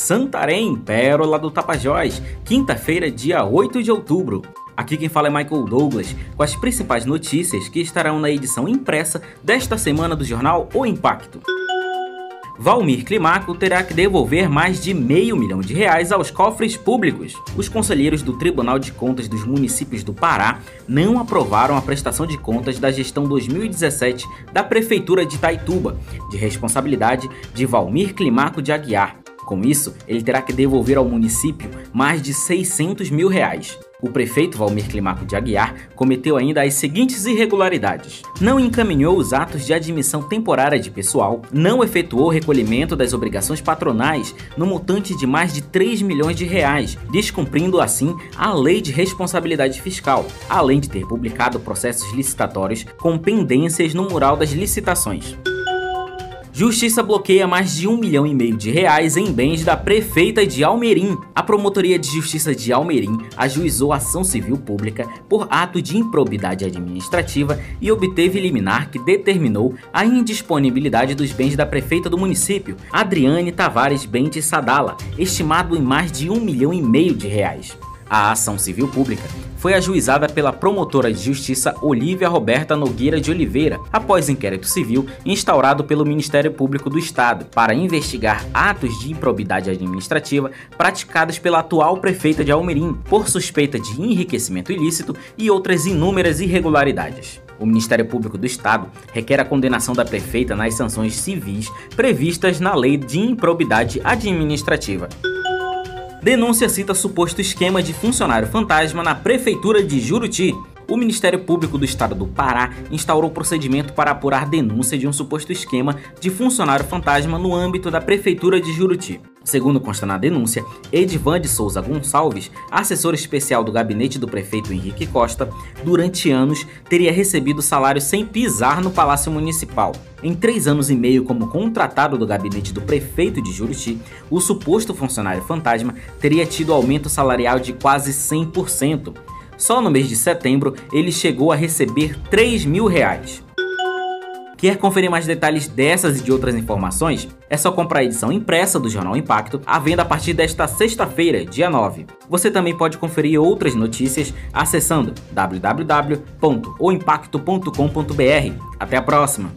Santarém, Pérola do Tapajós, quinta-feira, dia 8 de outubro. Aqui quem fala é Michael Douglas, com as principais notícias que estarão na edição impressa desta semana do jornal O Impacto. Valmir Climaco terá que devolver mais de meio milhão de reais aos cofres públicos. Os conselheiros do Tribunal de Contas dos municípios do Pará não aprovaram a prestação de contas da gestão 2017 da Prefeitura de Itaituba, de responsabilidade de Valmir Climaco de Aguiar. Com isso, ele terá que devolver ao município mais de 600 mil reais. O prefeito Valmir Climaco de Aguiar cometeu ainda as seguintes irregularidades: não encaminhou os atos de admissão temporária de pessoal, não efetuou o recolhimento das obrigações patronais no montante de mais de 3 milhões de reais, descumprindo assim a lei de responsabilidade fiscal, além de ter publicado processos licitatórios com pendências no mural das licitações. Justiça bloqueia mais de um milhão e meio de reais em bens da prefeita de Almerim. A Promotoria de Justiça de Almerim ajuizou ação civil pública por ato de improbidade administrativa e obteve liminar que determinou a indisponibilidade dos bens da prefeita do município, Adriane Tavares Bentes Sadala, estimado em mais de um milhão e meio de reais. A ação civil pública foi ajuizada pela promotora de justiça Olívia Roberta Nogueira de Oliveira, após inquérito civil instaurado pelo Ministério Público do Estado para investigar atos de improbidade administrativa praticados pela atual prefeita de Almerim por suspeita de enriquecimento ilícito e outras inúmeras irregularidades. O Ministério Público do Estado requer a condenação da prefeita nas sanções civis previstas na Lei de Improbidade Administrativa. Denúncia cita suposto esquema de funcionário fantasma na prefeitura de Juruti. O Ministério Público do Estado do Pará instaurou procedimento para apurar denúncia de um suposto esquema de funcionário fantasma no âmbito da prefeitura de Juruti. Segundo consta na denúncia, Edvan de Souza Gonçalves, assessor especial do gabinete do prefeito Henrique Costa, durante anos teria recebido salário sem pisar no Palácio Municipal. Em três anos e meio como contratado do gabinete do prefeito de Juruti, o suposto funcionário fantasma teria tido aumento salarial de quase 100%. Só no mês de setembro ele chegou a receber 3 mil reais. Quer conferir mais detalhes dessas e de outras informações? É só comprar a edição impressa do Jornal Impacto, à venda a partir desta sexta-feira, dia 9. Você também pode conferir outras notícias acessando www.oimpacto.com.br. Até a próxima!